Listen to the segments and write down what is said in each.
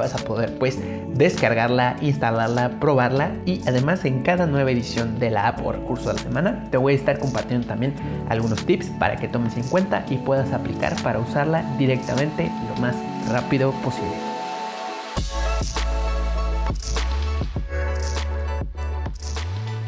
vas a poder pues descargarla, instalarla, probarla y además en cada nueva edición de la app o recurso de la semana te voy a estar compartiendo también algunos tips para que tomes en cuenta y puedas aplicar para usarla directamente lo más rápido posible.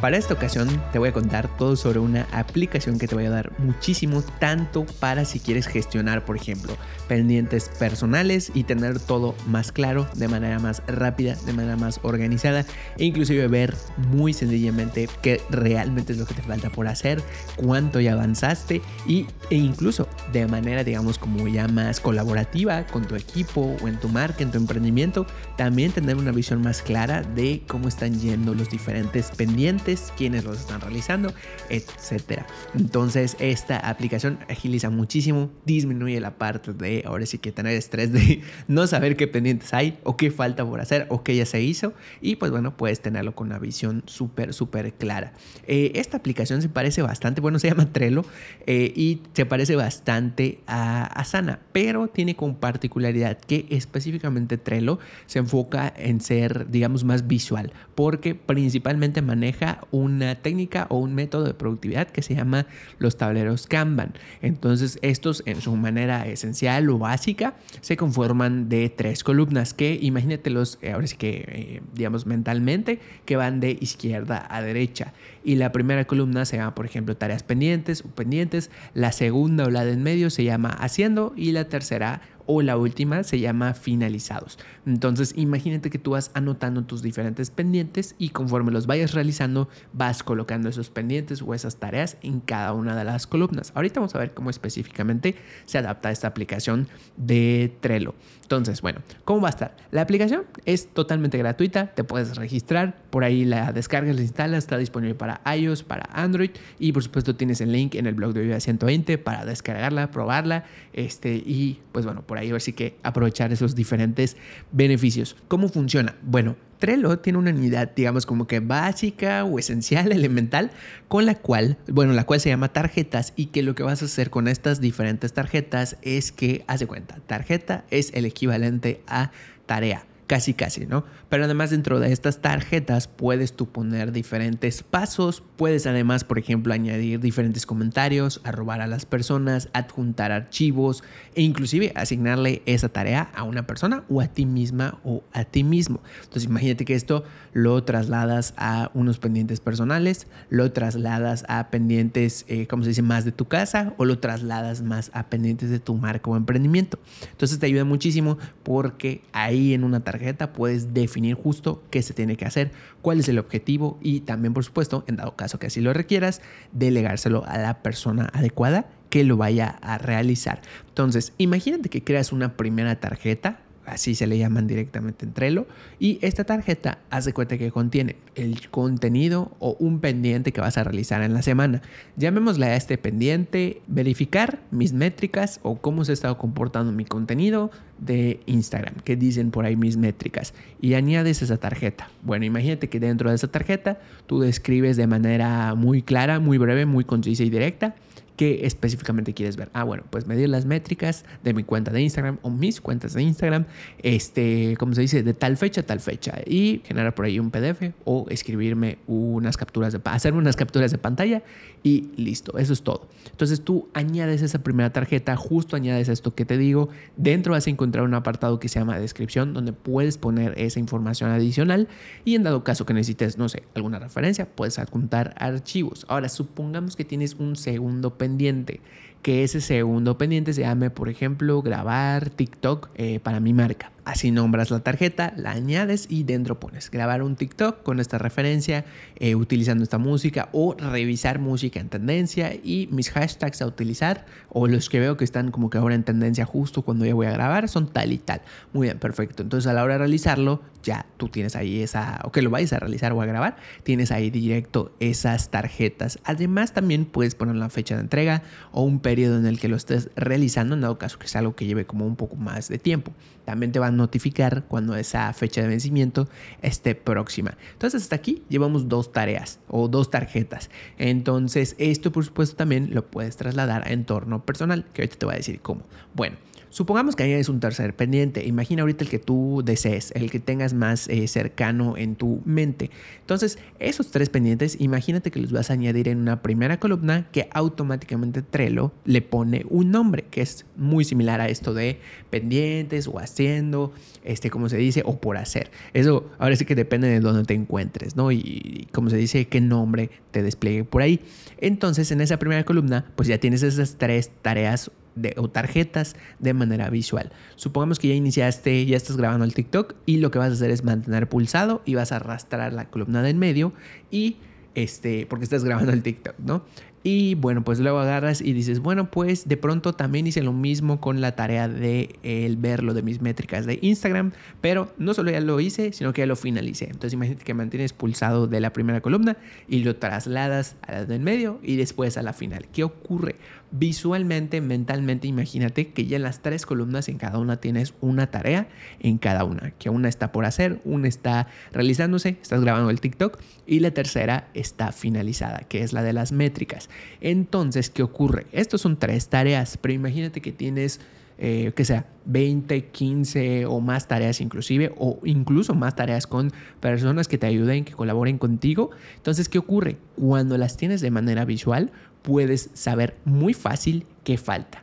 Para esta ocasión te voy a contar todo sobre una aplicación que te va a dar muchísimo, tanto para si quieres gestionar, por ejemplo, pendientes personales y tener todo más claro, de manera más rápida, de manera más organizada e inclusive ver muy sencillamente qué realmente es lo que te falta por hacer, cuánto ya avanzaste y, e incluso de manera, digamos, como ya más colaborativa con tu equipo o en tu marca, en tu emprendimiento, también tener una visión más clara de cómo están yendo los diferentes pendientes quiénes los están realizando, etcétera. Entonces, esta aplicación agiliza muchísimo, disminuye la parte de ahora sí que tener estrés de no saber qué pendientes hay o qué falta por hacer o qué ya se hizo. Y pues bueno, puedes tenerlo con una visión súper, súper clara. Eh, esta aplicación se parece bastante, bueno, se llama Trello eh, y se parece bastante a Asana, pero tiene como particularidad que específicamente Trello se enfoca en ser, digamos, más visual, porque principalmente maneja una técnica o un método de productividad que se llama los tableros Kanban. Entonces estos en su manera esencial o básica se conforman de tres columnas que imagínatelos eh, ahora sí que eh, digamos mentalmente que van de izquierda a derecha. Y la primera columna se llama por ejemplo tareas pendientes o pendientes, la segunda o la de en medio se llama haciendo. Y la tercera o la última se llama finalizados. Entonces imagínate que tú vas anotando tus diferentes pendientes y conforme los vayas realizando vas colocando esos pendientes o esas tareas en cada una de las columnas. Ahorita vamos a ver cómo específicamente se adapta esta aplicación de Trello. Entonces, bueno, ¿cómo va a estar? La aplicación es totalmente gratuita, te puedes registrar, por ahí la descargas, la instalas, está disponible para iOS, para Android y por supuesto tienes el link en el blog de Viva 120 para descargarla, probarla este, y pues bueno, por ahí a ver si que aprovechar esos diferentes beneficios. ¿Cómo funciona? Bueno, Trello tiene una unidad, digamos, como que básica o esencial, elemental, con la cual, bueno, la cual se llama tarjetas y que lo que vas a hacer con estas diferentes tarjetas es que, haz cuenta, tarjeta es el equivalente a tarea casi casi, ¿no? Pero además dentro de estas tarjetas puedes tú poner diferentes pasos, puedes además, por ejemplo, añadir diferentes comentarios, arrobar a las personas, adjuntar archivos e inclusive asignarle esa tarea a una persona o a ti misma o a ti mismo. Entonces imagínate que esto lo trasladas a unos pendientes personales, lo trasladas a pendientes, eh, como se dice, más de tu casa o lo trasladas más a pendientes de tu marca o emprendimiento. Entonces te ayuda muchísimo porque ahí en una tarjeta puedes definir justo qué se tiene que hacer, cuál es el objetivo y también, por supuesto, en dado caso que así lo requieras, delegárselo a la persona adecuada que lo vaya a realizar. Entonces, imagínate que creas una primera tarjeta así se le llaman directamente en Trello. Y esta tarjeta hace cuenta que contiene el contenido o un pendiente que vas a realizar en la semana. Llamémosle a este pendiente verificar mis métricas o cómo se ha estado comportando mi contenido de Instagram, que dicen por ahí mis métricas. Y añades esa tarjeta. Bueno, imagínate que dentro de esa tarjeta tú describes de manera muy clara, muy breve, muy concisa y directa ¿Qué específicamente quieres ver? Ah, bueno, pues medir las métricas de mi cuenta de Instagram o mis cuentas de Instagram, este, como se dice, de tal fecha a tal fecha y generar por ahí un PDF o escribirme unas capturas de, hacerme unas capturas de pantalla y listo, eso es todo. Entonces tú añades esa primera tarjeta, justo añades esto que te digo, dentro vas a encontrar un apartado que se llama descripción donde puedes poner esa información adicional y en dado caso que necesites, no sé, alguna referencia, puedes adjuntar archivos. Ahora, supongamos que tienes un segundo pendiente, que ese segundo pendiente se llame, por ejemplo, grabar TikTok eh, para mi marca. Así nombras la tarjeta, la añades y dentro pones grabar un TikTok con esta referencia, eh, utilizando esta música o revisar música en tendencia y mis hashtags a utilizar o los que veo que están como que ahora en tendencia justo cuando yo voy a grabar son tal y tal. Muy bien, perfecto. Entonces a la hora de realizarlo, ya tú tienes ahí esa, o que lo vayas a realizar o a grabar, tienes ahí directo esas tarjetas. Además también puedes poner la fecha de entrega o un periodo en el que lo estés realizando, en dado caso que sea algo que lleve como un poco más de tiempo. También te va a notificar cuando esa fecha de vencimiento esté próxima. Entonces hasta aquí llevamos dos tareas o dos tarjetas. Entonces esto por supuesto también lo puedes trasladar a entorno personal, que ahorita te voy a decir cómo. Bueno. Supongamos que es un tercer pendiente. Imagina ahorita el que tú desees, el que tengas más eh, cercano en tu mente. Entonces, esos tres pendientes, imagínate que los vas a añadir en una primera columna que automáticamente Trello le pone un nombre, que es muy similar a esto de pendientes o haciendo, este, como se dice, o por hacer. Eso ahora sí que depende de dónde te encuentres, ¿no? Y, como se dice, qué nombre te despliegue por ahí. Entonces, en esa primera columna, pues ya tienes esas tres tareas de, o tarjetas de manera visual. Supongamos que ya iniciaste, ya estás grabando el TikTok y lo que vas a hacer es mantener pulsado y vas a arrastrar la columna de en medio y este, porque estás grabando el TikTok, ¿no? Y bueno, pues luego agarras y dices, bueno, pues de pronto también hice lo mismo con la tarea de el verlo de mis métricas de Instagram, pero no solo ya lo hice, sino que ya lo finalicé. Entonces imagínate que mantienes pulsado de la primera columna y lo trasladas a la del medio y después a la final. ¿Qué ocurre? Visualmente, mentalmente, imagínate que ya en las tres columnas en cada una tienes una tarea en cada una, que una está por hacer, una está realizándose, estás grabando el TikTok y la tercera está finalizada, que es la de las métricas. Entonces, ¿qué ocurre? Estos son tres tareas, pero imagínate que tienes eh, que sea 20, 15 o más tareas inclusive, o incluso más tareas con personas que te ayuden, que colaboren contigo. Entonces, ¿qué ocurre? Cuando las tienes de manera visual, puedes saber muy fácil qué falta,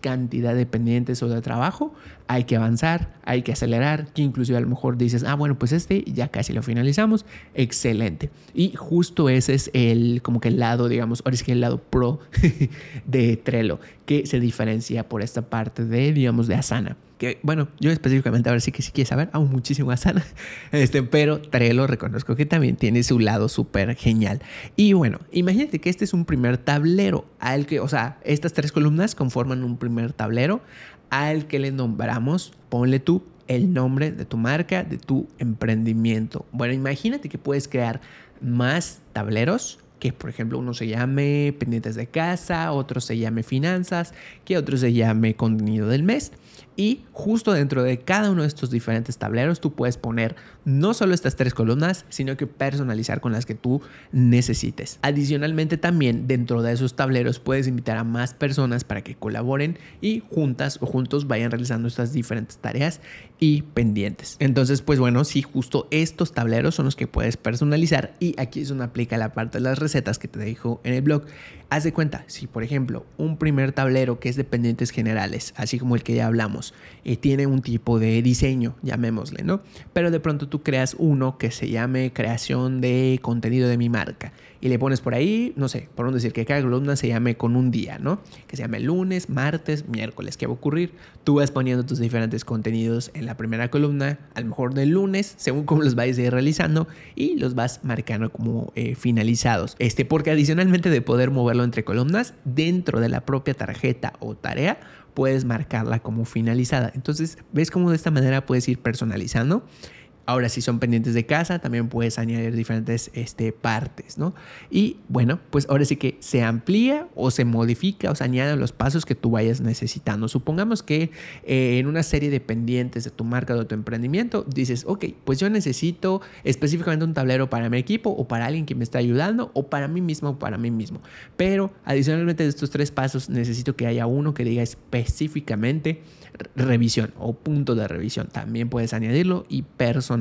cantidad de pendientes o de trabajo hay que avanzar, hay que acelerar, que inclusive a lo mejor dices, ah, bueno, pues este ya casi lo finalizamos, excelente. Y justo ese es el, como que el lado, digamos, ahora es que el lado pro de Trello, que se diferencia por esta parte de, digamos, de Asana que bueno, yo específicamente ahora sí que sí quieres saber, aún muchísimo Asana, este, pero Trello reconozco que también tiene su lado súper genial. Y bueno, imagínate que este es un primer tablero al que, o sea, estas tres columnas conforman un primer tablero al que le nombramos, ponle tú el nombre de tu marca, de tu emprendimiento. Bueno, imagínate que puedes crear más tableros que por ejemplo uno se llame pendientes de casa, otro se llame finanzas, que otro se llame contenido del mes. Y justo dentro de cada uno de estos diferentes tableros tú puedes poner no solo estas tres columnas, sino que personalizar con las que tú necesites. Adicionalmente también dentro de esos tableros puedes invitar a más personas para que colaboren y juntas o juntos vayan realizando estas diferentes tareas y pendientes. Entonces, pues bueno, sí, justo estos tableros son los que puedes personalizar y aquí es donde aplica la parte de las recetas que te dejo en el blog. Haz de cuenta, si por ejemplo un primer tablero que es de pendientes generales, así como el que ya hablamos, eh, tiene un tipo de diseño, llamémosle, ¿no? Pero de pronto tú creas uno que se llame creación de contenido de mi marca y le pones por ahí, no sé, por no decir que cada columna se llame con un día, ¿no? Que se llame lunes, martes, miércoles. ¿Qué va a ocurrir? Tú vas poniendo tus diferentes contenidos en la primera columna, a lo mejor del lunes, según cómo los vayas a ir realizando, y los vas marcando como eh, finalizados. Este, porque adicionalmente de poder moverlo entre columnas, dentro de la propia tarjeta o tarea, puedes marcarla como finalizada. Entonces, ¿ves cómo de esta manera puedes ir personalizando? Ahora, si son pendientes de casa, también puedes añadir diferentes este, partes, ¿no? Y bueno, pues ahora sí que se amplía o se modifica o se añaden los pasos que tú vayas necesitando. Supongamos que eh, en una serie de pendientes de tu marca o de tu emprendimiento dices, ok, pues yo necesito específicamente un tablero para mi equipo o para alguien que me está ayudando o para mí mismo o para mí mismo. Pero adicionalmente de estos tres pasos necesito que haya uno que diga específicamente revisión o punto de revisión. También puedes añadirlo y personalizarlo.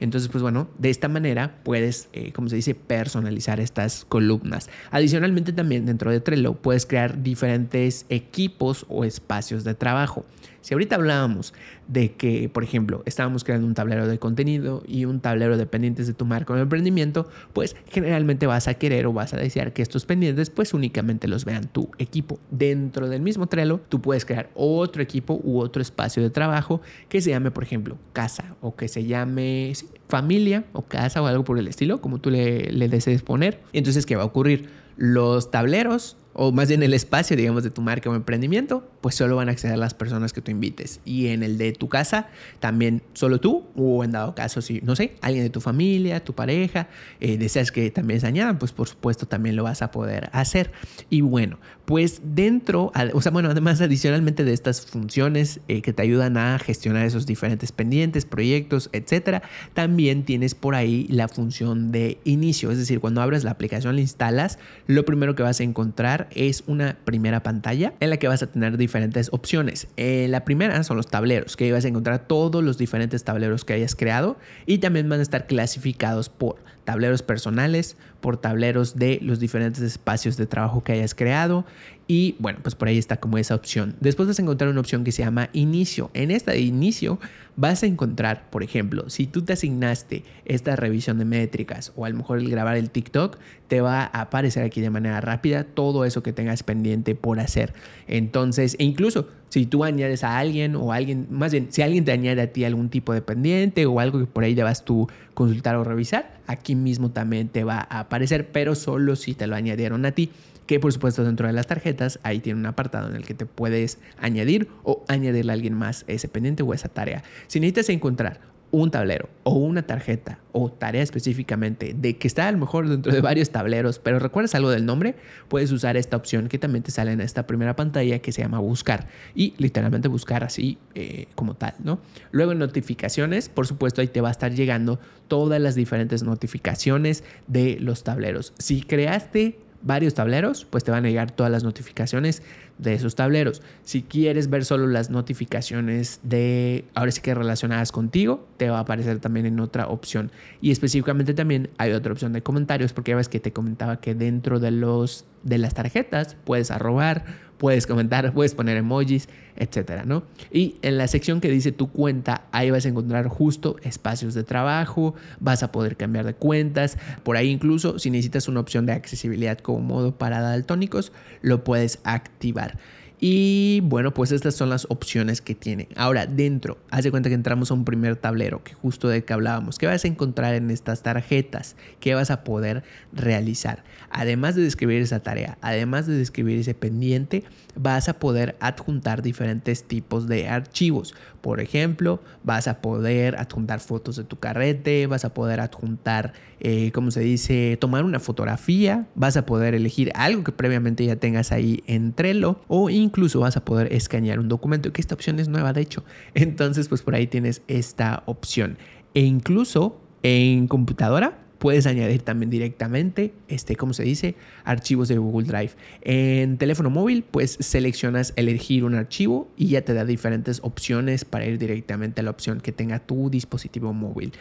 Entonces, pues bueno, de esta manera puedes, eh, como se dice, personalizar estas columnas. Adicionalmente también dentro de Trello puedes crear diferentes equipos o espacios de trabajo. Si ahorita hablábamos de que, por ejemplo, estábamos creando un tablero de contenido y un tablero de pendientes de tu marca o emprendimiento, pues generalmente vas a querer o vas a desear que estos pendientes pues únicamente los vean tu equipo. Dentro del mismo Trello, tú puedes crear otro equipo u otro espacio de trabajo que se llame, por ejemplo, casa o que se llame familia o casa o algo por el estilo, como tú le, le desees poner. Entonces, ¿qué va a ocurrir? Los tableros o más bien el espacio, digamos, de tu marca o emprendimiento, pues solo van a acceder las personas que tú invites. Y en el de tu casa, también solo tú, o en dado caso, si, no sé, alguien de tu familia, tu pareja, eh, deseas que también se añadan, pues por supuesto también lo vas a poder hacer. Y bueno, pues dentro, o sea, bueno, además adicionalmente de estas funciones eh, que te ayudan a gestionar esos diferentes pendientes, proyectos, etcétera, también tienes por ahí la función de inicio. Es decir, cuando abres la aplicación, la instalas, lo primero que vas a encontrar es una primera pantalla en la que vas a tener diferentes opciones. Eh, la primera son los tableros, que vas a encontrar todos los diferentes tableros que hayas creado y también van a estar clasificados por tableros personales, por tableros de los diferentes espacios de trabajo que hayas creado y bueno, pues por ahí está como esa opción. Después vas a encontrar una opción que se llama inicio. En esta de inicio vas a encontrar, por ejemplo, si tú te asignaste esta revisión de métricas o a lo mejor el grabar el TikTok, te va a aparecer aquí de manera rápida todo eso que tengas pendiente por hacer. Entonces, e incluso si tú añades a alguien o alguien, más bien, si alguien te añade a ti algún tipo de pendiente o algo que por ahí debas tú consultar o revisar, aquí mismo también te va a aparecer, pero solo si te lo añadieron a ti que por supuesto dentro de las tarjetas ahí tiene un apartado en el que te puedes añadir o añadirle a alguien más ese pendiente o esa tarea. Si necesitas encontrar un tablero o una tarjeta o tarea específicamente de que está a lo mejor dentro de varios tableros, pero recuerdas algo del nombre, puedes usar esta opción que también te sale en esta primera pantalla que se llama buscar y literalmente buscar así eh, como tal, ¿no? Luego en notificaciones, por supuesto ahí te va a estar llegando todas las diferentes notificaciones de los tableros. Si creaste varios tableros, pues te van a llegar todas las notificaciones de esos tableros. Si quieres ver solo las notificaciones de, ahora sí que relacionadas contigo, te va a aparecer también en otra opción. Y específicamente también hay otra opción de comentarios, porque ya ves que te comentaba que dentro de, los, de las tarjetas puedes arrobar, puedes comentar, puedes poner emojis, etcétera, ¿no? Y en la sección que dice tu cuenta, ahí vas a encontrar justo espacios de trabajo, vas a poder cambiar de cuentas, por ahí incluso si necesitas una opción de accesibilidad como modo para daltónicos, lo puedes activar. Y bueno, pues estas son las opciones que tiene. Ahora, dentro, haz de cuenta que entramos a un primer tablero, que justo de que hablábamos. ¿Qué vas a encontrar en estas tarjetas? ¿Qué vas a poder realizar? Además de describir esa tarea, además de describir ese pendiente, vas a poder adjuntar diferentes tipos de archivos. Por ejemplo, vas a poder adjuntar fotos de tu carrete, vas a poder adjuntar, eh, ¿cómo se dice?, tomar una fotografía, vas a poder elegir algo que previamente ya tengas ahí en Trello o incluso vas a poder escanear un documento, que esta opción es nueva de hecho. Entonces, pues por ahí tienes esta opción. E incluso en computadora Puedes añadir también directamente, este, ¿cómo se dice? Archivos de Google Drive. En teléfono móvil, pues seleccionas elegir un archivo y ya te da diferentes opciones para ir directamente a la opción que tenga tu dispositivo móvil.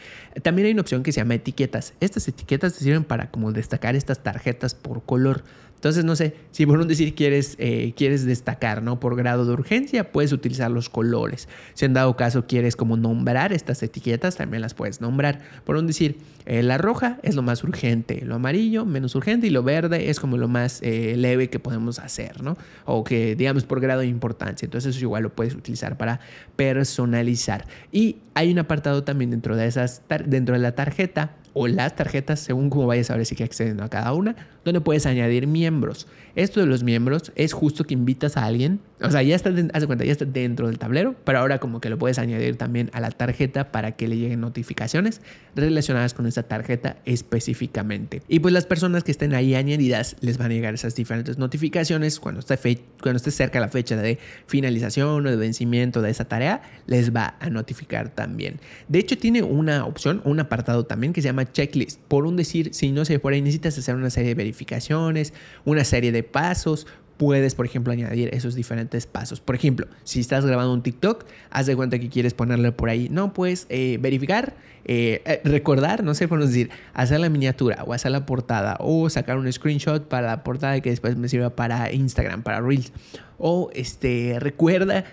También hay una opción que se llama etiquetas. Estas etiquetas te sirven para como destacar estas tarjetas por color. Entonces, no sé, si por un decir quieres, eh, quieres destacar, ¿no? Por grado de urgencia, puedes utilizar los colores. Si en dado caso quieres como nombrar estas etiquetas, también las puedes nombrar. Por un decir, eh, la roja es lo más urgente, lo amarillo menos urgente y lo verde es como lo más eh, leve que podemos hacer, ¿no? O que digamos por grado de importancia. Entonces eso igual lo puedes utilizar para personalizar. Y hay un apartado también dentro de esas, dentro de la tarjeta o las tarjetas, según cómo vayas a ver si que accediendo a cada una, donde puedes añadir miembros. Esto de los miembros es justo que invitas a alguien, o sea, ya está, cuenta, ya está dentro del tablero, pero ahora como que lo puedes añadir también a la tarjeta para que le lleguen notificaciones relacionadas con esa tarjeta específicamente. Y pues las personas que estén ahí añadidas les van a llegar esas diferentes notificaciones cuando esté, cerca la fecha de finalización o de vencimiento de esa tarea, les va a notificar también. De hecho, tiene una opción, un apartado también que se llama checklist. Por un decir, si no sé, por ahí necesitas hacer una serie de verificaciones, una serie de pasos, puedes, por ejemplo, añadir esos diferentes pasos. Por ejemplo, si estás grabando un TikTok, haz de cuenta que quieres ponerle por ahí, no, pues eh, verificar, eh, eh, recordar, no sé por decir, hacer la miniatura o hacer la portada o sacar un screenshot para la portada que después me sirva para Instagram, para Reels. O este, recuerda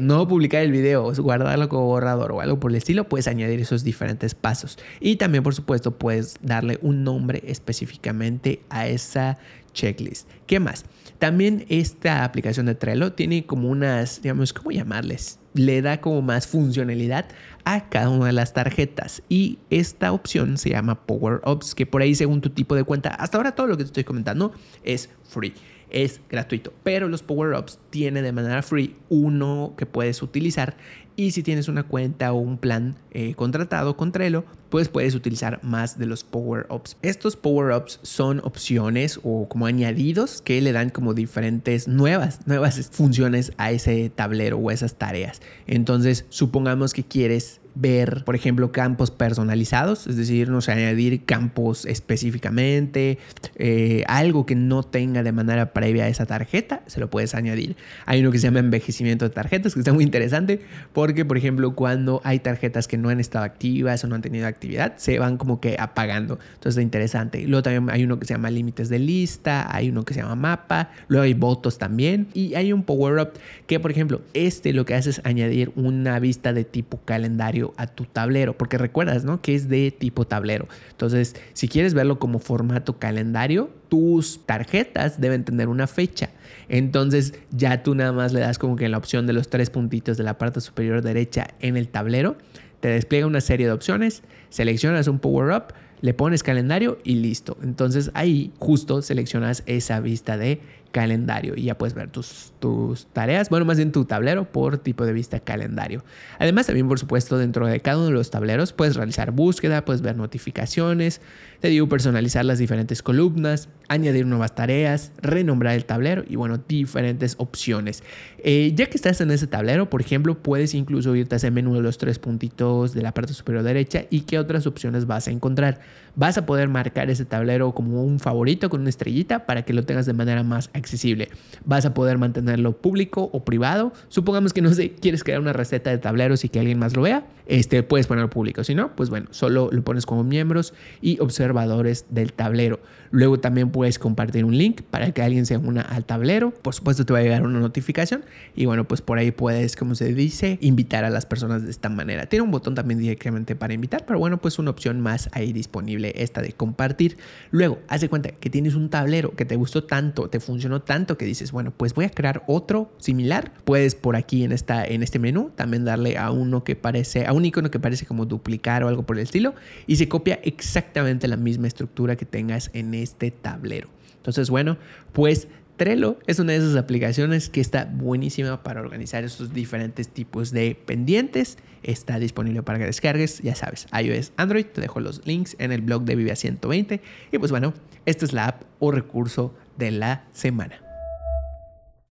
no publicar el video, guardarlo como borrador o algo por el estilo, puedes añadir esos diferentes pasos. Y también, por supuesto, puedes darle un nombre específicamente a esa checklist. ¿Qué más? También esta aplicación de Trello tiene como unas, digamos, ¿cómo llamarles? Le da como más funcionalidad a cada una de las tarjetas. Y esta opción se llama Power Ups, que por ahí según tu tipo de cuenta, hasta ahora todo lo que te estoy comentando es free es gratuito, pero los power-ups tienen de manera free uno que puedes utilizar y si tienes una cuenta o un plan eh, contratado con Trello, pues puedes utilizar más de los power-ups. Estos power-ups son opciones o como añadidos que le dan como diferentes nuevas, nuevas funciones a ese tablero o esas tareas. Entonces, supongamos que quieres ver, por ejemplo, campos personalizados, es decir, no sé, añadir campos específicamente, eh, algo que no tenga de manera previa esa tarjeta, se lo puedes añadir. Hay uno que se llama envejecimiento de tarjetas, que está muy interesante, porque, por ejemplo, cuando hay tarjetas que no han estado activas o no han tenido actividad, se van como que apagando. Entonces, está interesante. Luego también hay uno que se llama límites de lista, hay uno que se llama mapa, luego hay votos también, y hay un power-up que, por ejemplo, este lo que hace es añadir una vista de tipo calendario a tu tablero, porque recuerdas, ¿no? Que es de tipo tablero. Entonces, si quieres verlo como formato calendario, tus tarjetas deben tener una fecha. Entonces, ya tú nada más le das como que la opción de los tres puntitos de la parte superior derecha en el tablero, te despliega una serie de opciones, seleccionas un power up, le pones calendario y listo. Entonces ahí justo seleccionas esa vista de calendario y ya puedes ver tus, tus tareas, bueno, más bien tu tablero por tipo de vista calendario. Además, también, por supuesto, dentro de cada uno de los tableros puedes realizar búsqueda, puedes ver notificaciones, te digo personalizar las diferentes columnas, añadir nuevas tareas, renombrar el tablero y, bueno, diferentes opciones. Eh, ya que estás en ese tablero, por ejemplo, puedes incluso irte a ese menú de los tres puntitos de la parte superior derecha y qué otras opciones vas a encontrar. Vas a poder marcar ese tablero como un favorito con una estrellita para que lo tengas de manera más accesible. Vas a poder mantenerlo público o privado. Supongamos que no sé, quieres crear una receta de tableros y que alguien más lo vea, este, puedes ponerlo público. Si no, pues bueno, solo lo pones como miembros y observadores del tablero. Luego también puedes compartir un link para que alguien se una al tablero. Por supuesto te va a llegar una notificación y bueno, pues por ahí puedes, como se dice, invitar a las personas de esta manera. Tiene un botón también directamente para invitar, pero bueno, pues una opción más ahí esta de compartir. Luego, haz cuenta que tienes un tablero que te gustó tanto, te funcionó tanto que dices, bueno, pues voy a crear otro similar. Puedes por aquí en, esta, en este menú también darle a uno que parece, a un icono que parece como duplicar o algo por el estilo y se copia exactamente la misma estructura que tengas en este tablero. Entonces, bueno, pues Trello es una de esas aplicaciones que está buenísima para organizar estos diferentes tipos de pendientes. Está disponible para que descargues, ya sabes, iOS, Android. Te dejo los links en el blog de Vivia 120. Y pues bueno, esta es la app o recurso de la semana.